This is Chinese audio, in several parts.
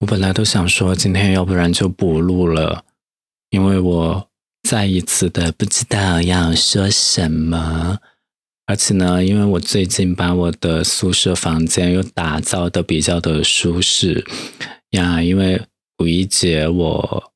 我本来都想说今天要不然就不录了，因为我再一次的不知道要说什么，而且呢，因为我最近把我的宿舍房间又打造的比较的舒适呀，因为五一节我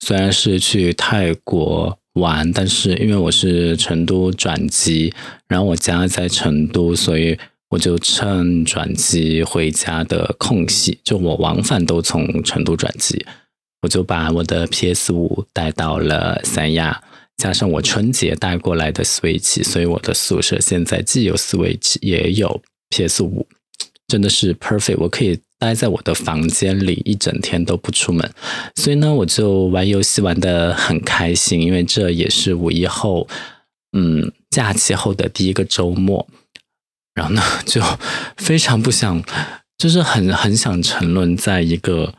虽然是去泰国玩，但是因为我是成都转机，然后我家在成都，所以。我就趁转机回家的空隙，就我往返都从成都转机，我就把我的 PS 五带到了三亚，加上我春节带过来的 Switch，所以我的宿舍现在既有 Switch 也有 PS 五，真的是 perfect。我可以待在我的房间里一整天都不出门，所以呢，我就玩游戏玩的很开心，因为这也是五一后，嗯，假期后的第一个周末。然后呢，就非常不想，就是很很想沉沦在一个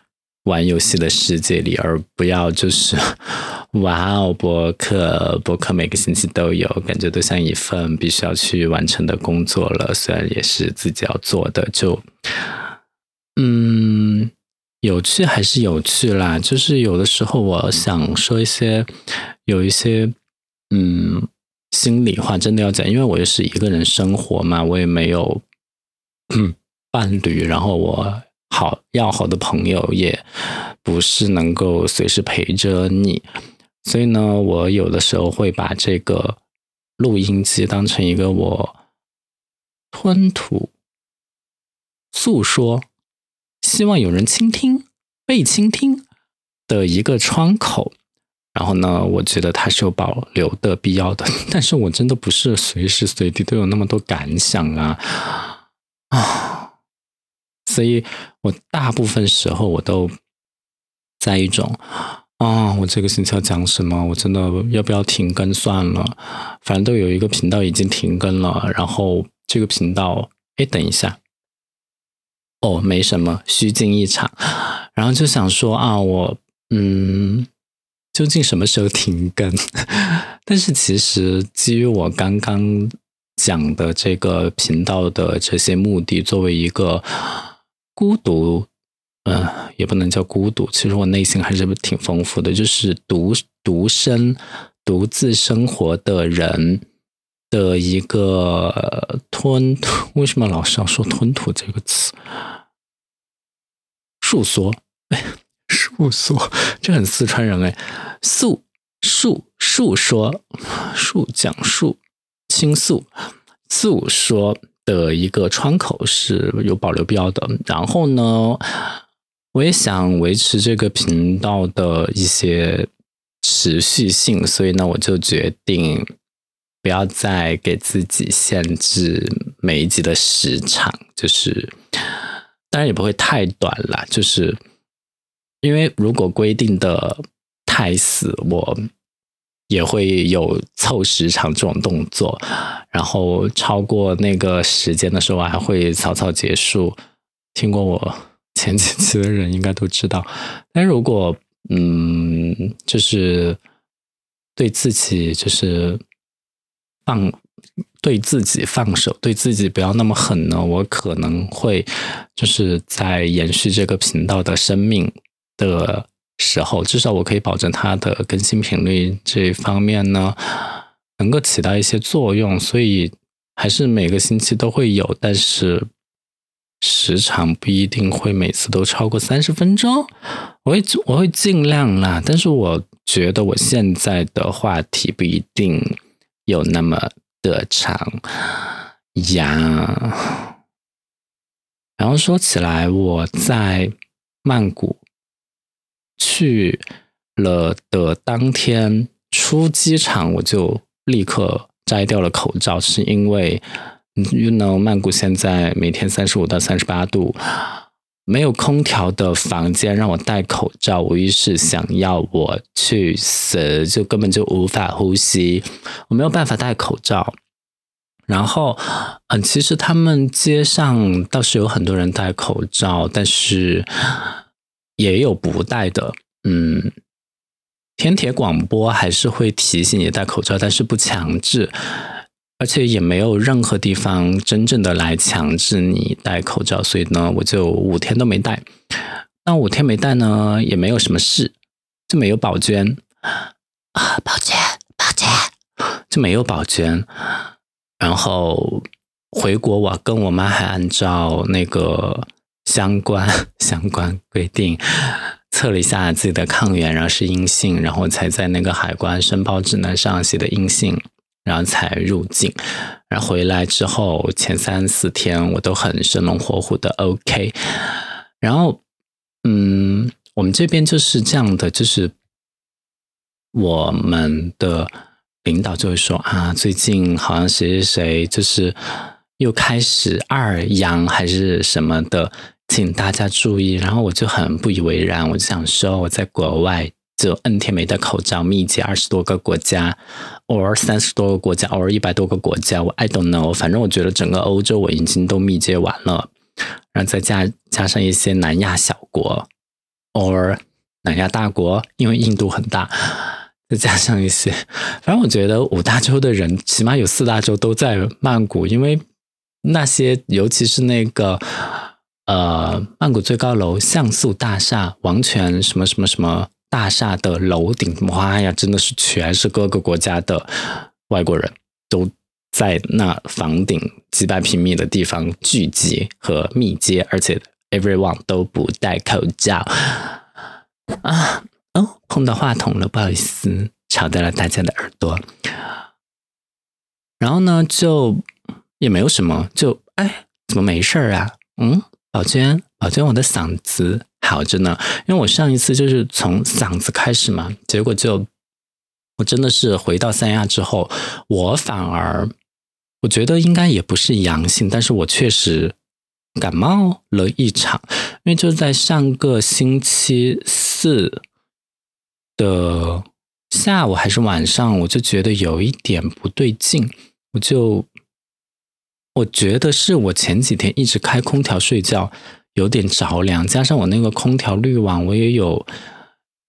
玩游戏的世界里，而不要就是哇哦，博客博客每个星期都有，感觉都像一份必须要去完成的工作了。虽然也是自己要做的，就嗯，有趣还是有趣啦。就是有的时候我想说一些，有一些嗯。心里话真的要讲，因为我又是一个人生活嘛，我也没有伴侣，然后我好要好的朋友也不是能够随时陪着你，所以呢，我有的时候会把这个录音机当成一个我吞吐、诉说，希望有人倾听、被倾听的一个窗口。然后呢，我觉得它是有保留的必要的，但是我真的不是随时随地都有那么多感想啊啊，所以我大部分时候我都在一种啊，我这个星期要讲什么？我真的要不要停更算了？反正都有一个频道已经停更了，然后这个频道，哎，等一下，哦，没什么，虚惊一场，然后就想说啊，我嗯。究竟什么时候停更？但是其实基于我刚刚讲的这个频道的这些目的，作为一个孤独，嗯，也不能叫孤独，其实我内心还是挺丰富的，就是独独身、独自生活的人的一个吞吐。为什么老是要说吞吐这个词？述说。诉说，这很四川人哎，诉述述说述讲述倾诉诉说的一个窗口是有保留必要的。然后呢，我也想维持这个频道的一些持续性，所以呢，我就决定不要再给自己限制每一集的时长，就是当然也不会太短了，就是。因为如果规定的太死，我也会有凑时长这种动作，然后超过那个时间的时候，我还会草草结束。听过我前几期的人应该都知道。但如果嗯，就是对自己就是放对自己放手，对自己不要那么狠呢，我可能会就是在延续这个频道的生命。的时候，至少我可以保证它的更新频率这一方面呢，能够起到一些作用。所以还是每个星期都会有，但是时长不一定会每次都超过三十分钟。我会我会尽量啦，但是我觉得我现在的话题不一定有那么的长呀。然后说起来，我在曼谷。去了的当天出机场，我就立刻摘掉了口罩，是因为，you know，曼谷现在每天三十五到三十八度，没有空调的房间让我戴口罩，无疑是想要我去死，就根本就无法呼吸，我没有办法戴口罩。然后，嗯，其实他们街上倒是有很多人戴口罩，但是。也有不戴的，嗯，天铁广播还是会提醒你戴口罩，但是不强制，而且也没有任何地方真正的来强制你戴口罩，所以呢，我就五天都没戴。那五天没戴呢，也没有什么事，就没有宝娟啊，宝娟，宝娟，就没有宝娟。然后回国，我跟我妈还按照那个相关 相关规定测了一下自己的抗原，然后是阴性，然后才在那个海关申报指南上写的阴性，然后才入境。然后回来之后前三四天我都很生龙活虎的 OK，然后。嗯，我们这边就是这样的，就是我们的领导就会说啊，最近好像谁谁谁就是又开始二阳还是什么的，请大家注意。然后我就很不以为然，我就想说我在国外就 N 天没戴口罩，密集二十多个国家，偶尔三十多个国家，偶尔一百多个国家，我 I don't know，反正我觉得整个欧洲我已经都密接完了。然后再加加上一些南亚小国，or 南亚大国，因为印度很大，再加上一些，反正我觉得五大洲的人起码有四大洲都在曼谷，因为那些尤其是那个呃曼谷最高楼像素大厦，王权什么什么什么大厦的楼顶，哇呀，真的是全是各个国家的外国人都。在那房顶几百平米的地方聚集和密接，而且 everyone 都不戴口罩啊！哦，碰到话筒了，不好意思，吵到了大家的耳朵。然后呢，就也没有什么，就哎，怎么没事儿啊？嗯，宝娟，宝娟，我的嗓子好着呢，因为我上一次就是从嗓子开始嘛，结果就我真的是回到三亚之后，我反而。我觉得应该也不是阳性，但是我确实感冒了一场，因为就在上个星期四的下午还是晚上，我就觉得有一点不对劲，我就我觉得是我前几天一直开空调睡觉，有点着凉，加上我那个空调滤网我也有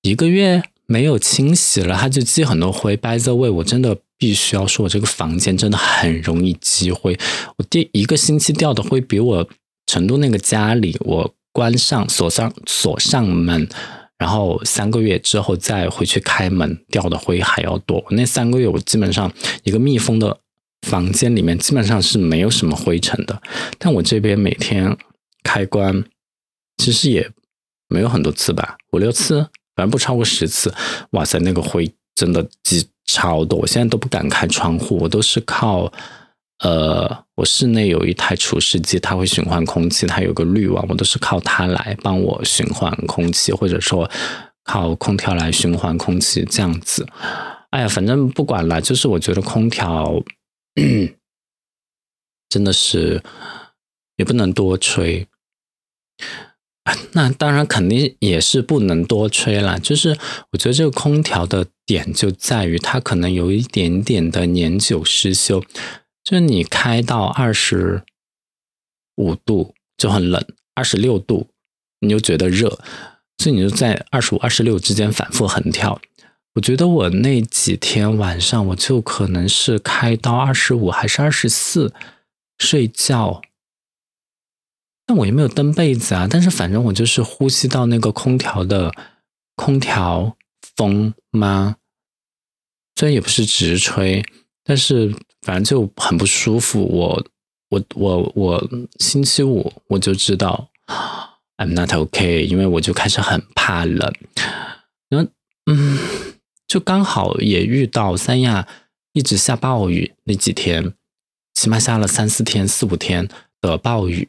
一个月没有清洗了，它就积很多灰。By the way，我真的。必须要说，我这个房间真的很容易积灰。我第一个星期掉的灰，比我成都那个家里，我关上锁上锁上门，然后三个月之后再回去开门掉的灰还要多。那三个月我基本上一个密封的房间里面基本上是没有什么灰尘的，但我这边每天开关其实也没有很多次吧，五六次，反正不超过十次。哇塞，那个灰真的积。超多，我现在都不敢开窗户，我都是靠，呃，我室内有一台除湿机，它会循环空气，它有个滤网，我都是靠它来帮我循环空气，或者说靠空调来循环空气这样子。哎呀，反正不管了，就是我觉得空调嗯 真的是也不能多吹。那当然肯定也是不能多吹了，就是我觉得这个空调的点就在于它可能有一点点的年久失修，就是你开到二十五度就很冷，二十六度你就觉得热，所以你就在二十五、二十六之间反复横跳。我觉得我那几天晚上我就可能是开到二十五还是二十四睡觉。但我也没有蹬被子啊，但是反正我就是呼吸到那个空调的空调风吗？虽然也不是直吹，但是反正就很不舒服。我我我我星期五我就知道 I'm not okay，因为我就开始很怕冷。然后，就刚好也遇到三亚一直下暴雨那几天，起码下了三四天、四五天的暴雨。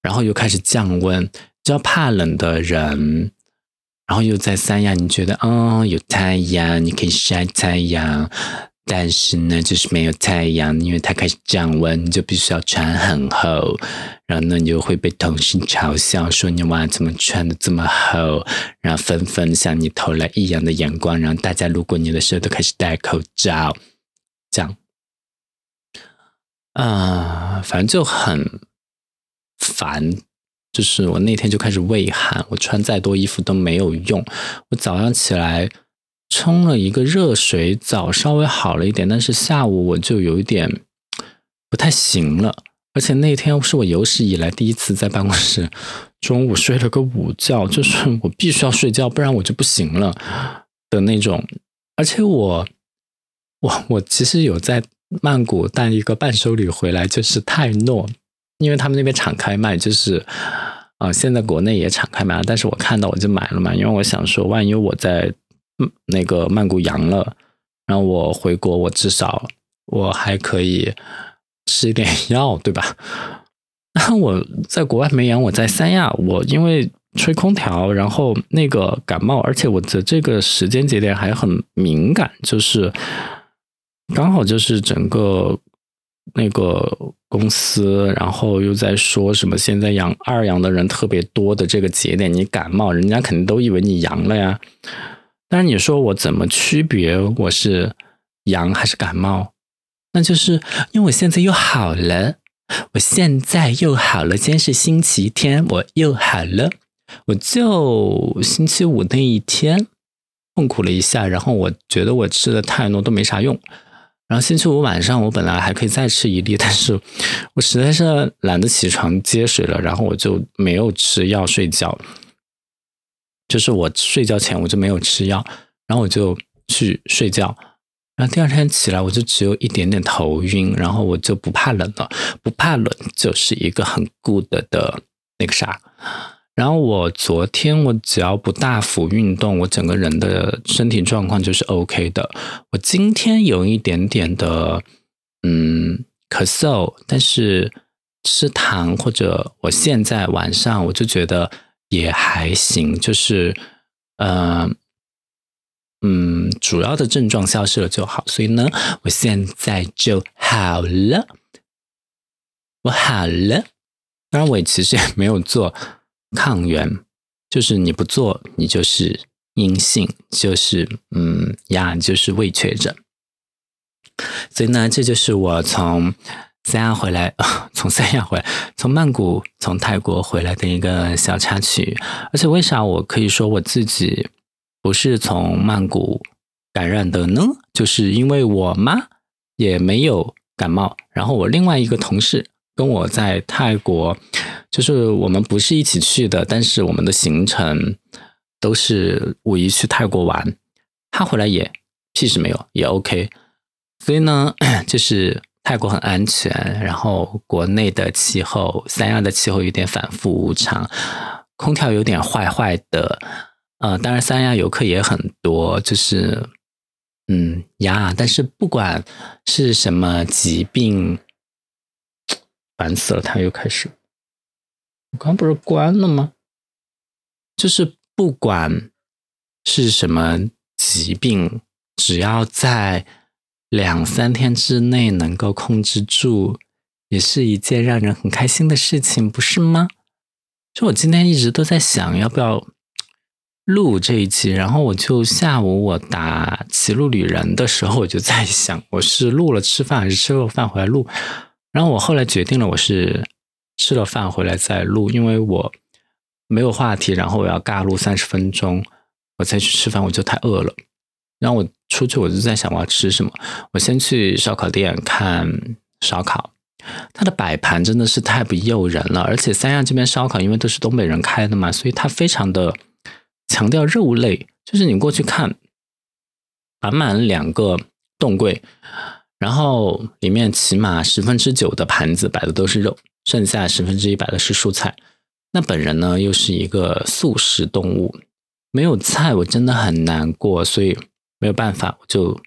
然后又开始降温，只要怕冷的人，然后又在三亚，你觉得哦有太阳，你可以晒太阳，但是呢就是没有太阳，因为它开始降温，你就必须要穿很厚，然后呢你就会被同事嘲笑说你哇怎么穿的这么厚，然后纷纷向你投来异样的眼光，然后大家路过你的时候都开始戴口罩，这样，啊，反正就很。烦，就是我那天就开始畏寒，我穿再多衣服都没有用。我早上起来冲了一个热水澡，稍微好了一点，但是下午我就有一点不太行了，而且那天是我有史以来第一次在办公室中午睡了个午觉，就是我必须要睡觉，不然我就不行了的那种。而且我，我我其实有在曼谷带一个伴手礼回来，就是泰诺，因为他们那边敞开卖，就是啊，现在国内也敞开卖了，但是我看到我就买了嘛，因为我想说，万一我在那个曼谷阳了，然后我回国，我至少我还可以。吃一点药，对吧？那 我在国外没阳，我在三亚，我因为吹空调，然后那个感冒，而且我的这个时间节点还很敏感，就是刚好就是整个那个公司，然后又在说什么现在阳二阳的人特别多的这个节点，你感冒，人家肯定都以为你阳了呀。但是你说我怎么区别我是阳还是感冒？那就是因为我现在又好了，我现在又好了。今天是星期天，我又好了。我就星期五那一天痛苦了一下，然后我觉得我吃的太多都没啥用。然后星期五晚上我本来还可以再吃一粒，但是我实在是懒得起床接水了，然后我就没有吃药睡觉。就是我睡觉前我就没有吃药，然后我就去睡觉。然后第二天起来，我就只有一点点头晕，然后我就不怕冷了，不怕冷就是一个很 good 的那个啥。然后我昨天我只要不大幅运动，我整个人的身体状况就是 OK 的。我今天有一点点的嗯咳嗽，但是吃糖或者我现在晚上我就觉得也还行，就是嗯。嗯，主要的症状消失了就好，所以呢，我现在就好了，我好了。当然，我其实也没有做抗原，就是你不做，你就是阴性，就是嗯呀，就是未确诊。所以呢，这就是我从三亚回来，从三亚回来，从曼谷、从泰国回来的一个小插曲。而且，为啥我可以说我自己？不是从曼谷感染的呢，就是因为我妈也没有感冒，然后我另外一个同事跟我在泰国，就是我们不是一起去的，但是我们的行程都是五一去泰国玩，他回来也屁事没有，也 OK，所以呢，就是泰国很安全，然后国内的气候，三亚的气候有点反复无常，空调有点坏坏的。呃，当然，三亚游客也很多，就是，嗯呀，但是不管是什么疾病，烦死了，他又开始，我刚不是关了吗？就是不管是什么疾病，只要在两三天之内能够控制住，也是一件让人很开心的事情，不是吗？就我今天一直都在想，要不要。录这一期，然后我就下午我打骑路旅人的时候，我就在想，我是录了吃饭还是吃了饭回来录？然后我后来决定了，我是吃了饭回来再录，因为我没有话题，然后我要尬录三十分钟，我再去吃饭，我就太饿了。然后我出去，我就在想我要吃什么。我先去烧烤店看烧烤，它的摆盘真的是太不诱人了，而且三亚这边烧烤因为都是东北人开的嘛，所以它非常的。强调肉类，就是你过去看，满满两个冻柜，然后里面起码十分之九的盘子摆的都是肉，剩下十分之一摆的是蔬菜。那本人呢又是一个素食动物，没有菜我真的很难过，所以没有办法，我就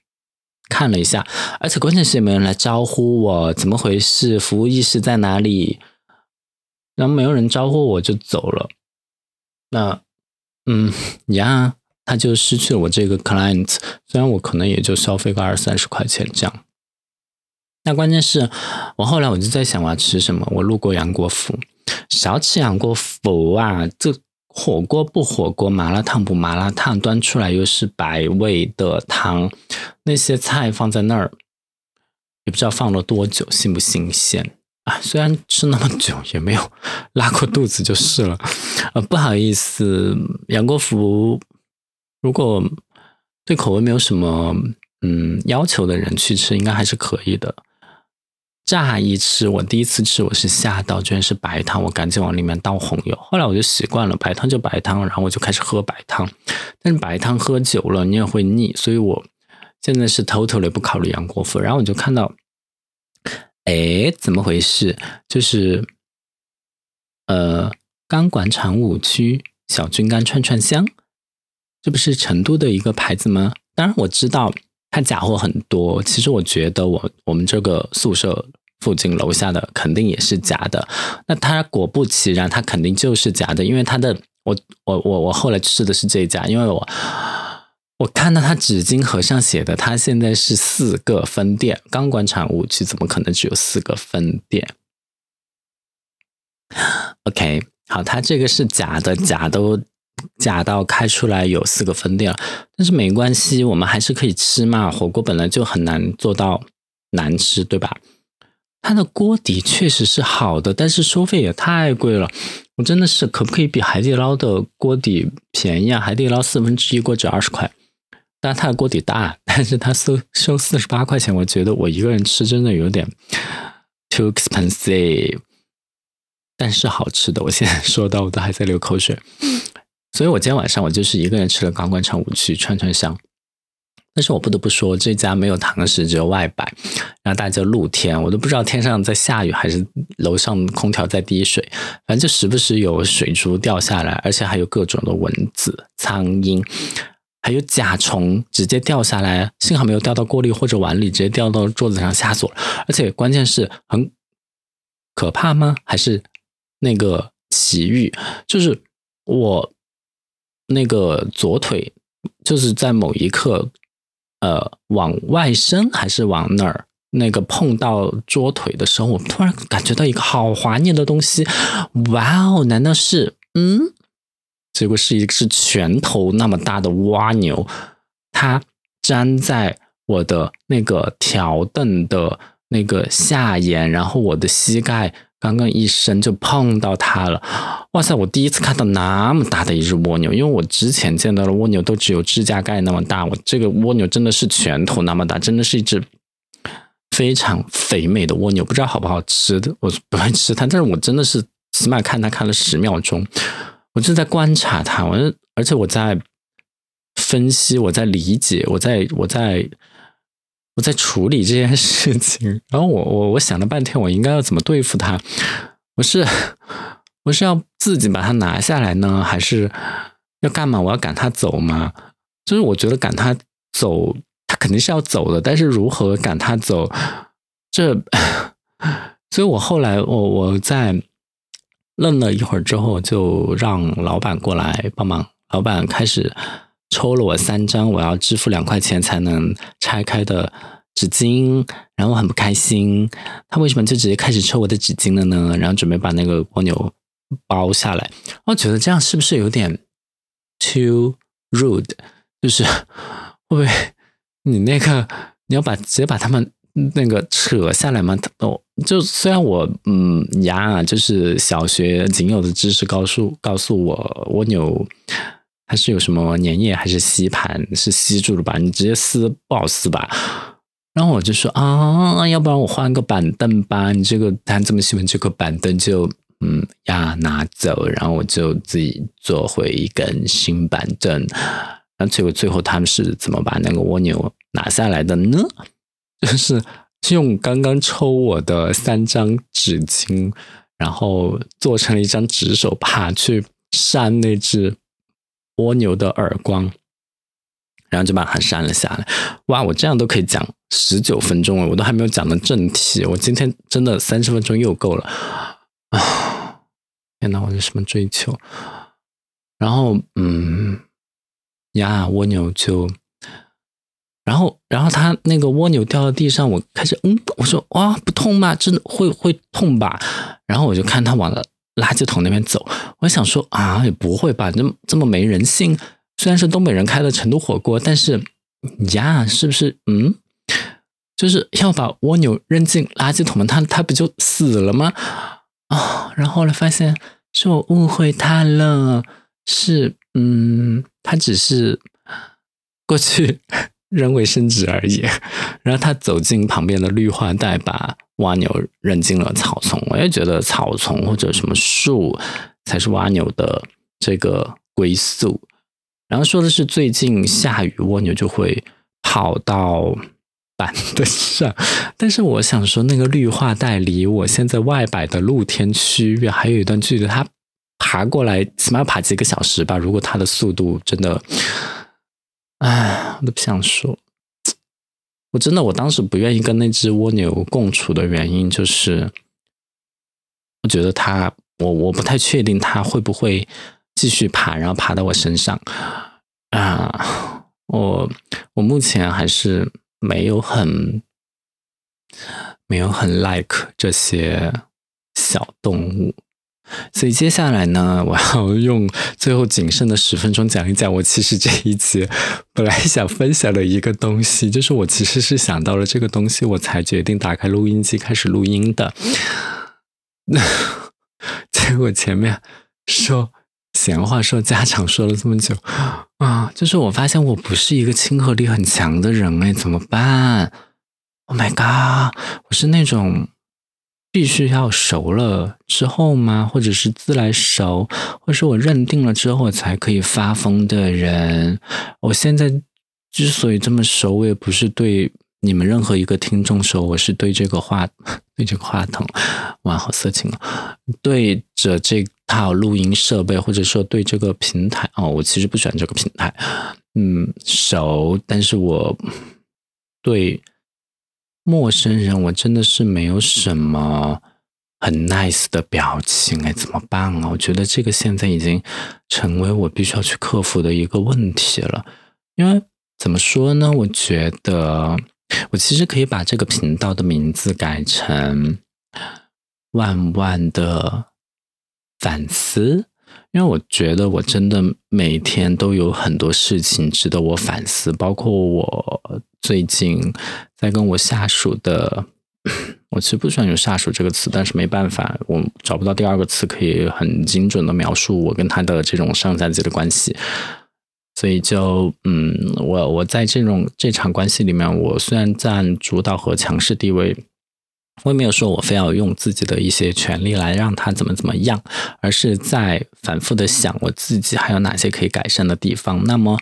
看了一下，而且关键是也没人来招呼我，怎么回事？服务意识在哪里？然后没有人招呼我就走了，那。嗯 呀，他就失去了我这个 client，虽然我可能也就消费个二三十块钱这样。那关键是我后来我就在想我要吃什么，我路过杨国福，少吃杨国福啊！这火锅不火锅，麻辣烫不麻辣烫，端出来又是白味的汤，那些菜放在那儿，也不知道放了多久，新不新鲜。啊，虽然吃那么久也没有拉过肚子就是了，呃，不好意思，杨国福，如果对口味没有什么嗯要求的人去吃，应该还是可以的。乍一吃，我第一次吃我是吓到，居然是白汤，我赶紧往里面倒红油。后来我就习惯了，白汤就白汤，然后我就开始喝白汤。但是白汤喝久了你也会腻，所以我现在是 totally 不考虑杨国福。然后我就看到，哎，怎么回事？就是呃，钢管厂五区小菌干串串香，这不是成都的一个牌子吗？当然我知道。它假货很多，其实我觉得我我们这个宿舍附近楼下的肯定也是假的。那它果不其然，它肯定就是假的，因为它的我我我我后来吃的是这家，因为我我看到它纸巾盒上写的，它现在是四个分店，钢管厂五区怎么可能只有四个分店？OK，好，它这个是假的，假都。假到开出来有四个分店了，但是没关系，我们还是可以吃嘛。火锅本来就很难做到难吃，对吧？它的锅底确实是好的，但是收费也太贵了。我真的是可不可以比海底捞的锅底便宜啊？海底捞四分之一锅只二十块，但它的锅底大，但是它收收四十八块钱，我觉得我一个人吃真的有点 too expensive，但是好吃的。我现在说到我都还在流口水。所以我今天晚上我就是一个人吃了钢管厂五区串串香，但是我不得不说这家没有堂食，只有外摆，然后大家露天，我都不知道天上在下雨还是楼上空调在滴水，反正就时不时有水珠掉下来，而且还有各种的蚊子、苍蝇，还有甲虫直接掉下来，幸好没有掉到锅里或者碗里，直接掉到桌子上吓死我了。而且关键是很可怕吗？还是那个奇遇？就是我。那个左腿就是在某一刻，呃，往外伸还是往哪儿？那个碰到桌腿的时候，我突然感觉到一个好滑腻的东西。哇哦，难道是嗯？结果是一是拳头那么大的蜗牛，它粘在我的那个条凳的那个下沿，然后我的膝盖。刚刚一伸就碰到它了，哇塞！我第一次看到那么大的一只蜗牛，因为我之前见到的蜗牛都只有指甲盖那么大，我这个蜗牛真的是拳头那么大，真的是一只非常肥美的蜗牛，不知道好不好吃的，我不会吃它，但是我真的是起码看它看了十秒钟，我正在观察它，我而且我在分析，我在理解，我在我在。我在处理这件事情，然后我我我想了半天，我应该要怎么对付他？我是我是要自己把它拿下来呢，还是要干嘛？我要赶他走吗？就是我觉得赶他走，他肯定是要走的，但是如何赶他走？这，所以我后来我我在愣了一会儿之后，就让老板过来帮忙。老板开始。抽了我三张，我要支付两块钱才能拆开的纸巾，然后我很不开心。他为什么就直接开始抽我的纸巾了呢？然后准备把那个蜗牛包下来。我觉得这样是不是有点 too rude？就是会不会你那个你要把直接把他们那个扯下来吗？哦，就虽然我嗯呀，就是小学仅有的知识告诉告诉我蜗牛。它是有什么粘液还是吸盘是吸住了吧？你直接撕不好撕吧？然后我就说啊，要不然我换个板凳吧？你这个他这么喜欢这个板凳，就嗯呀拿走。然后我就自己做回一根新板凳。那结果最后他们是怎么把那个蜗牛拿下来的呢？就是用刚刚抽我的三张纸巾，然后做成了一张纸手帕去扇那只。蜗牛的耳光，然后就把它删了下来。哇，我这样都可以讲十九分钟了，我都还没有讲到正题。我今天真的三十分钟又够了啊！天哪，我是什么追求？然后，嗯，呀，蜗牛就，然后，然后它那个蜗牛掉到地上，我开始，嗯，我说，哇，不痛吗？真的会会痛吧？然后我就看它往了。垃圾桶那边走，我想说啊，也不会吧，这么这么没人性。虽然是东北人开的成都火锅，但是呀，是不是？嗯，就是要把蜗牛扔进垃圾桶吗？他他不就死了吗？啊，然后呢，发现是我误会他了，是嗯，他只是过去 扔卫生纸而已。然后他走进旁边的绿化带，把蜗牛扔进了草丛。我也觉得草丛或者什么树才是蜗牛的这个归宿。然后说的是最近下雨，蜗牛就会跑到板凳上。但是我想说，那个绿化带离我现在外摆的露天区域还有一段距离，它爬过来起码要爬几个小时吧。如果它的速度真的，唉，我都不想说。我真的，我当时不愿意跟那只蜗牛共处的原因，就是我觉得它，我我不太确定它会不会。继续爬，然后爬到我身上啊！我我目前还是没有很没有很 like 这些小动物，所以接下来呢，我要用最后仅剩的十分钟讲一讲我其实这一节本来想分享的一个东西，就是我其实是想到了这个东西，我才决定打开录音机开始录音的。那 结果前面说。闲话说家常说了这么久啊，就是我发现我不是一个亲和力很强的人哎，怎么办？Oh my god，我是那种必须要熟了之后吗？或者是自来熟，或者是我认定了之后才可以发疯的人。我现在之所以这么熟，我也不是对你们任何一个听众熟，我是对这个话 对这个话筒，哇，好色情啊！对着这。套录音设备，或者说对这个平台哦，我其实不喜欢这个平台，嗯，熟，但是我对陌生人，我真的是没有什么很 nice 的表情，哎，怎么办啊？我觉得这个现在已经成为我必须要去克服的一个问题了，因为怎么说呢？我觉得我其实可以把这个频道的名字改成万万的。反思，因为我觉得我真的每天都有很多事情值得我反思，包括我最近在跟我下属的，我其实不喜欢用“下属”这个词，但是没办法，我找不到第二个词可以很精准的描述我跟他的这种上下级的关系，所以就嗯，我我在这种这场关系里面，我虽然占主导和强势地位。我也没有说我非要用自己的一些权利来让他怎么怎么样，而是在反复的想我自己还有哪些可以改善的地方。那么，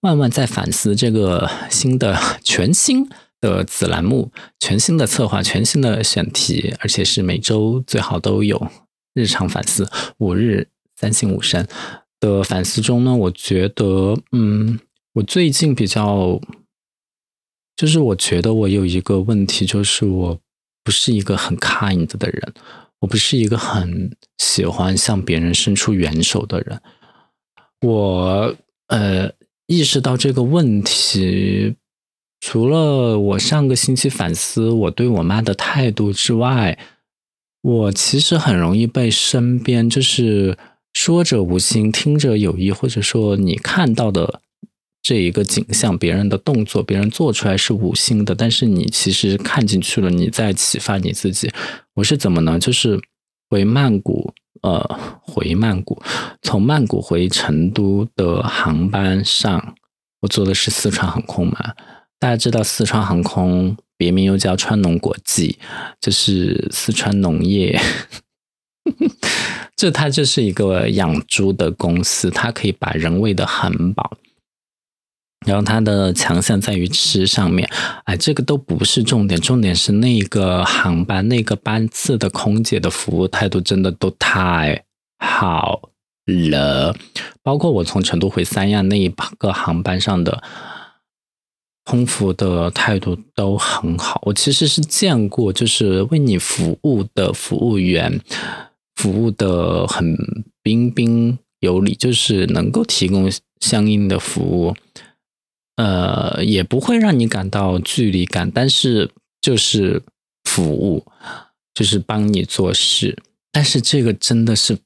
万万在反思这个新的全新的子栏目、全新的策划、全新的选题，而且是每周最好都有日常反思，五日三省吾身的反思中呢，我觉得，嗯，我最近比较，就是我觉得我有一个问题，就是我。不是一个很 kind 的人，我不是一个很喜欢向别人伸出援手的人。我呃意识到这个问题，除了我上个星期反思我对我妈的态度之外，我其实很容易被身边就是说者无心，听者有意，或者说你看到的。这一个景象，别人的动作，别人做出来是五星的，但是你其实看进去了，你在启发你自己。我是怎么呢？就是回曼谷，呃，回曼谷，从曼谷回成都的航班上，我坐的是四川航空嘛。大家知道四川航空别名又叫川农国际，就是四川农业，这它就是一个养猪的公司，它可以把人喂得很饱。然后它的强项在于吃上面，哎，这个都不是重点，重点是那个航班那个班次的空姐的服务态度真的都太好了，包括我从成都回三亚那一个航班上的空服的态度都很好。我其实是见过，就是为你服务的服务员服务的很彬彬有礼，就是能够提供相应的服务。呃，也不会让你感到距离感，但是就是服务，就是帮你做事。但是这个真的是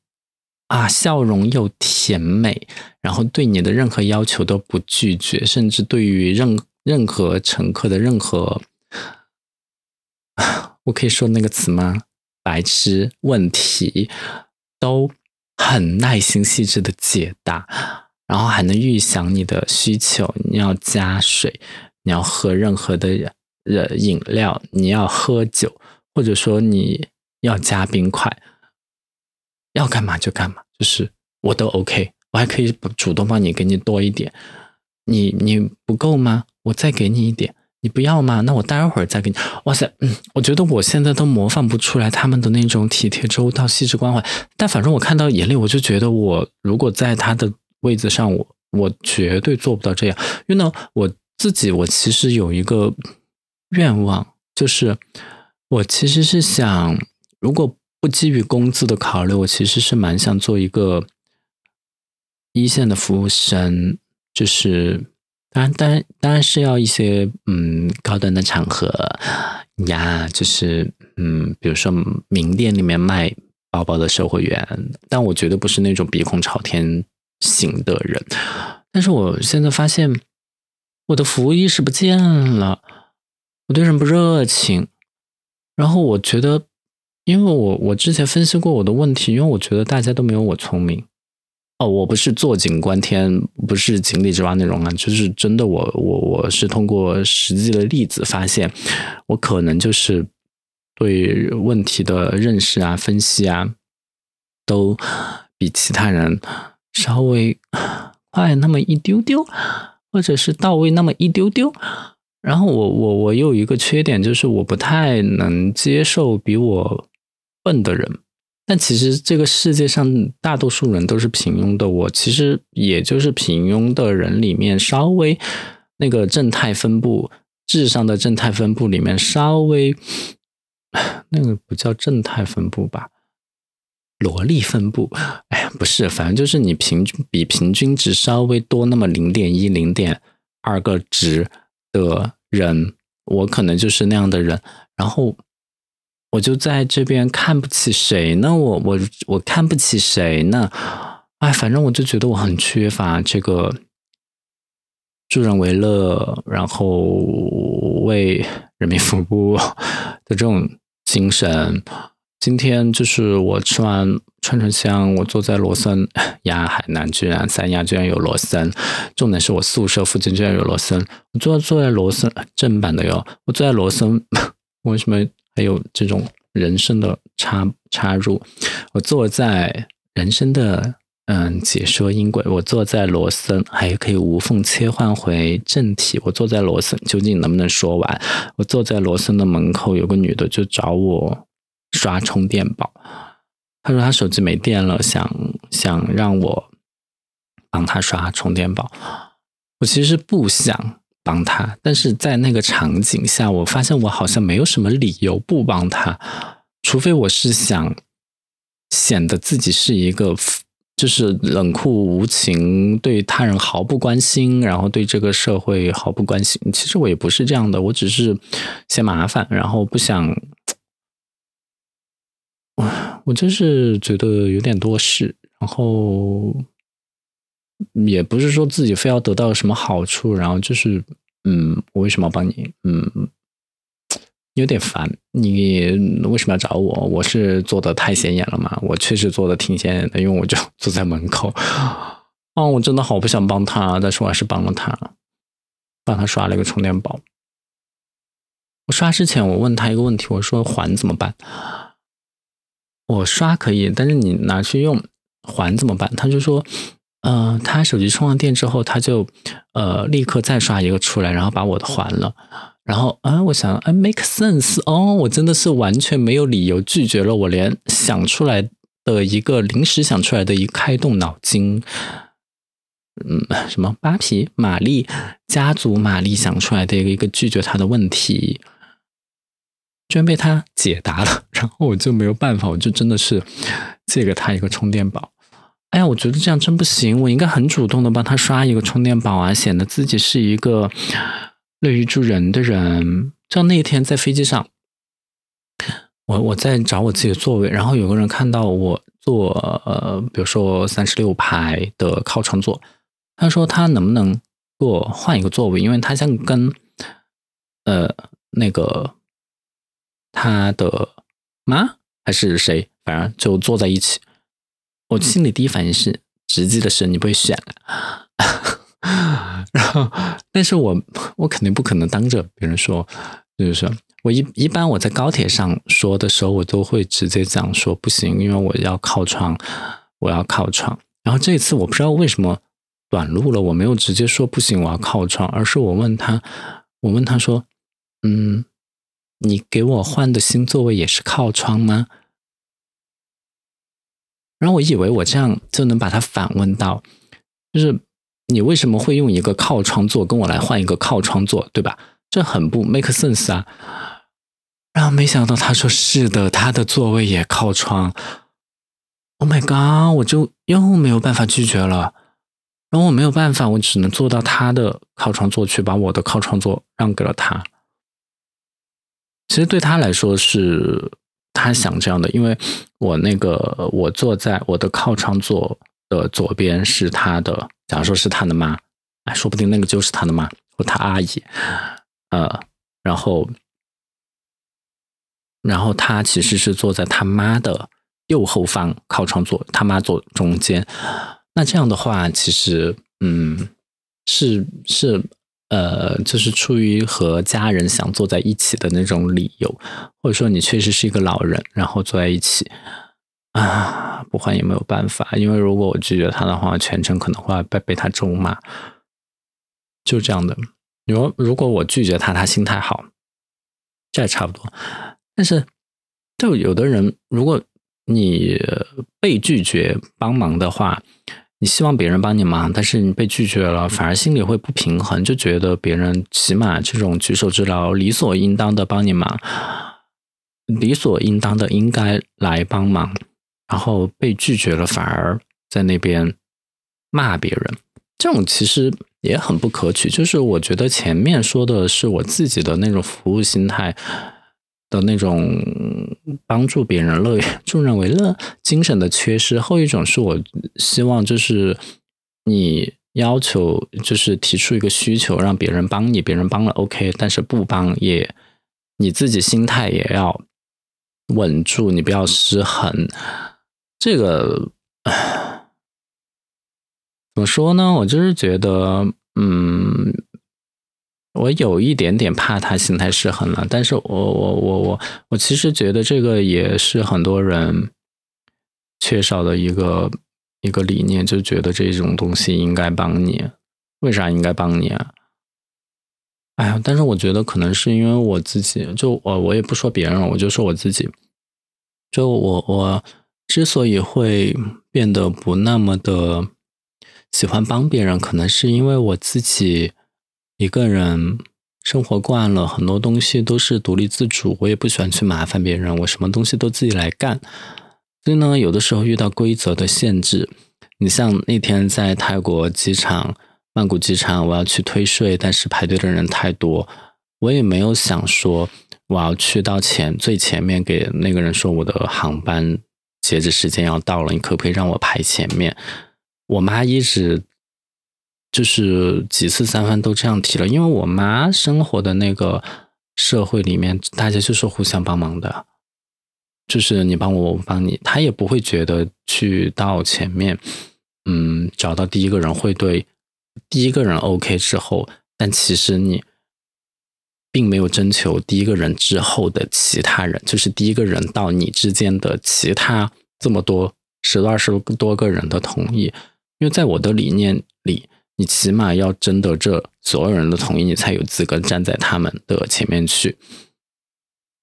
啊，笑容又甜美，然后对你的任何要求都不拒绝，甚至对于任任何乘客的任何，我可以说那个词吗？白痴问题都很耐心细致的解答。然后还能预想你的需求，你要加水，你要喝任何的呃饮料，你要喝酒，或者说你要加冰块，要干嘛就干嘛，就是我都 OK，我还可以主动帮你给你多一点。你你不够吗？我再给你一点。你不要吗？那我待会儿再给你。哇塞，嗯，我觉得我现在都模仿不出来他们的那种体贴周到、细致关怀。但反正我看到眼泪，我就觉得我如果在他的位子上，我我绝对做不到这样。因为呢，我自己我其实有一个愿望，就是我其实是想，如果不基于工资的考虑，我其实是蛮想做一个一线的服务生，就是。当然，当然，当然是要一些嗯高端的场合呀，就是嗯，比如说名店里面卖包包的售货员。但我绝对不是那种鼻孔朝天型的人。但是我现在发现，我的服务意识不见了，我对人不热情。然后我觉得，因为我我之前分析过我的问题，因为我觉得大家都没有我聪明。哦，我不是坐井观天，不是井底之蛙那种啊，就是真的，我我我是通过实际的例子发现，我可能就是对问题的认识啊、分析啊，都比其他人稍微快那么一丢丢，或者是到位那么一丢丢。然后我我我有一个缺点，就是我不太能接受比我笨的人。但其实这个世界上大多数人都是平庸的，我其实也就是平庸的人里面稍微那个正态分布，智商的正态分布里面稍微那个不叫正态分布吧，萝莉分布，哎呀不是，反正就是你平均比平均值稍微多那么零点一、零点二个值的人，我可能就是那样的人，然后。我就在这边看不起谁呢？我我我看不起谁呢？哎，反正我就觉得我很缺乏这个助人为乐，然后为人民服务的这种精神。今天就是我吃完串串香，我坐在罗森 呀，海南居然三亚居然有罗森，重点是我宿舍附近居然有罗森。我坐坐在罗森正版的哟，我坐在罗森，为什么？还有这种人生的插插入，我坐在人生的嗯解说音轨，我坐在罗森，还可以无缝切换回正题。我坐在罗森，究竟能不能说完？我坐在罗森的门口，有个女的就找我刷充电宝，他说他手机没电了，想想让我帮他刷充电宝。我其实不想。帮他，但是在那个场景下，我发现我好像没有什么理由不帮他，除非我是想显得自己是一个就是冷酷无情、对他人毫不关心，然后对这个社会毫不关心。其实我也不是这样的，我只是嫌麻烦，然后不想，我我就是觉得有点多事，然后。也不是说自己非要得到什么好处，然后就是，嗯，我为什么要帮你？嗯，有点烦。你为什么要找我？我是做的太显眼了吗？我确实做的挺显眼的，因为我就 坐在门口。哦，我真的好不想帮他，但是我还是帮了他，帮他刷了一个充电宝。我刷之前，我问他一个问题，我说还怎么办？我刷可以，但是你拿去用还怎么办？他就说。嗯，他手机充完电之后，他就呃立刻再刷一个出来，然后把我的还了。然后啊，我想，哎，make sense 哦，我真的是完全没有理由拒绝了，我连想出来的一个临时想出来的一开动脑筋，嗯，什么扒皮玛丽家族玛丽想出来的一个一个拒绝他的问题，居然被他解答了。然后我就没有办法，我就真的是借给他一个充电宝。哎呀，我觉得这样真不行。我应该很主动的帮他刷一个充电宝啊，显得自己是一个乐于助人的人。像那天在飞机上，我我在找我自己的座位，然后有个人看到我坐呃，比如说三十六排的靠窗座，他说他能不能给我换一个座位，因为他想跟呃那个他的妈还是谁，反正就坐在一起。我心里第一反应是直击的是你不会选，然后，但是我我肯定不可能当着别人说，就是说我一一般我在高铁上说的时候，我都会直接讲说不行，因为我要靠窗，我要靠窗。然后这一次我不知道为什么短路了，我没有直接说不行，我要靠窗，而是我问他，我问他说，嗯，你给我换的新座位也是靠窗吗？然后我以为我这样就能把他反问到，就是你为什么会用一个靠窗座跟我来换一个靠窗座，对吧？这很不 make sense 啊！然后没想到他说是的，他的座位也靠窗。Oh my god！我就又没有办法拒绝了。然后我没有办法，我只能坐到他的靠窗座去，把我的靠窗座让给了他。其实对他来说是他想这样的，因为我那个我坐在我的靠窗座的左边是他的，假如说是他的妈，哎，说不定那个就是他的妈或他阿姨。呃，然后，然后他其实是坐在他妈的右后方靠窗座，他妈坐中间。那这样的话，其实，嗯，是是，呃，就是出于和家人想坐在一起的那种理由，或者说你确实是一个老人，然后坐在一起啊，不换也没有办法，因为如果我拒绝他的话，全程可能会被被他咒骂，就这样的。如如果我拒绝他，他心态好，这也差不多。但是，就有的人，如果你被拒绝帮忙的话，你希望别人帮你忙，但是你被拒绝了，反而心里会不平衡，就觉得别人起码这种举手之劳，理所应当的帮你忙，理所应当的应该来帮忙，然后被拒绝了，反而在那边骂别人，这种其实。也很不可取，就是我觉得前面说的是我自己的那种服务心态的那种帮助别人乐助人为乐精神的缺失，后一种是我希望就是你要求就是提出一个需求让别人帮你，别人帮了 OK，但是不帮也你自己心态也要稳住，你不要失衡，这个。怎么说呢？我就是觉得，嗯，我有一点点怕他心态失衡了。但是我我我我我其实觉得这个也是很多人缺少的一个一个理念，就觉得这种东西应该帮你，为啥应该帮你啊？哎呀，但是我觉得可能是因为我自己，就我我也不说别人了，我就说我自己，就我我之所以会变得不那么的。喜欢帮别人，可能是因为我自己一个人生活惯了，很多东西都是独立自主，我也不喜欢去麻烦别人，我什么东西都自己来干。所以呢，有的时候遇到规则的限制，你像那天在泰国机场、曼谷机场，我要去退税，但是排队的人太多，我也没有想说我要去到前最前面给那个人说我的航班截止时间要到了，你可不可以让我排前面？我妈一直就是几次三番都这样提了，因为我妈生活的那个社会里面，大家就是互相帮忙的，就是你帮我，我帮你，她也不会觉得去到前面，嗯，找到第一个人会对第一个人 OK 之后，但其实你并没有征求第一个人之后的其他人，就是第一个人到你之间的其他这么多十多二十多个人的同意。因为在我的理念里，你起码要征得这所有人的同意，你才有资格站在他们的前面去，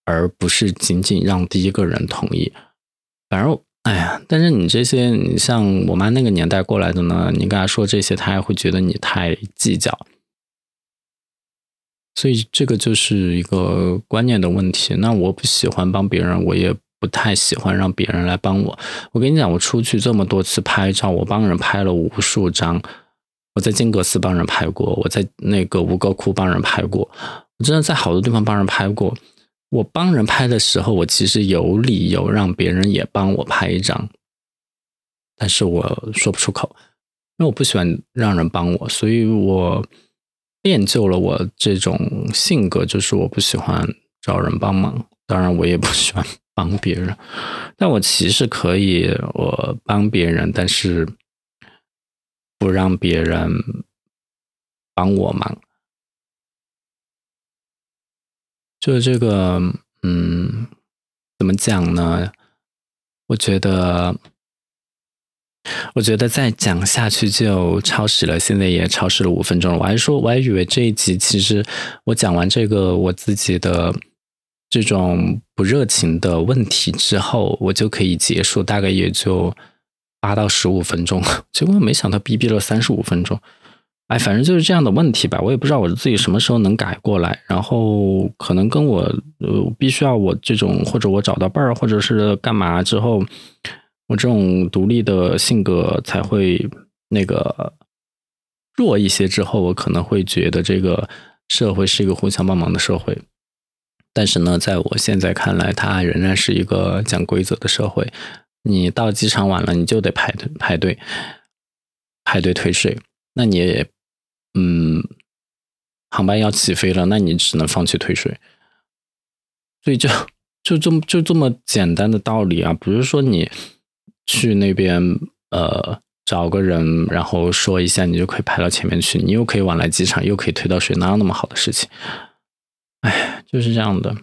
而不是仅仅让第一个人同意。反正，哎呀，但是你这些，你像我妈那个年代过来的呢，你跟她说这些，她还会觉得你太计较。所以这个就是一个观念的问题。那我不喜欢帮别人，我也。不太喜欢让别人来帮我。我跟你讲，我出去这么多次拍照，我帮人拍了无数张。我在金阁寺帮人拍过，我在那个吴哥窟帮人拍过，我真的在好多地方帮人拍过。我帮人拍的时候，我其实有理由让别人也帮我拍一张，但是我说不出口，因为我不喜欢让人帮我，所以我练就了我这种性格，就是我不喜欢找人帮忙。当然，我也不喜欢。帮别人，但我其实可以，我帮别人，但是不让别人帮我忙。就这个，嗯，怎么讲呢？我觉得，我觉得再讲下去就超时了。现在也超时了五分钟了。我还说，我还以为这一集其实我讲完这个我自己的这种不热情的问题之后，我就可以结束，大概也就八到十五分钟。结果没想到逼逼了三十五分钟。哎，反正就是这样的问题吧，我也不知道我自己什么时候能改过来。然后可能跟我呃，必须要我这种，或者我找到伴儿，或者是干嘛之后，我这种独立的性格才会那个弱一些。之后我可能会觉得这个社会是一个互相帮忙的社会。但是呢，在我现在看来，它仍然是一个讲规则的社会。你到机场晚了，你就得排队排队排队退税。那你。嗯，航班要起飞了，那你只能放弃退税。所以就就这么就这么简单的道理啊，不是说你去那边呃找个人，然后说一下，你就可以排到前面去，你又可以晚来机场，又可以退到税，哪有那么好的事情？哎，就是这样的。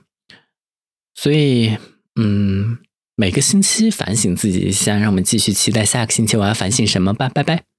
所以，嗯，每个星期反省自己一下，让我们继续期待下个星期我要反省什么吧。拜拜。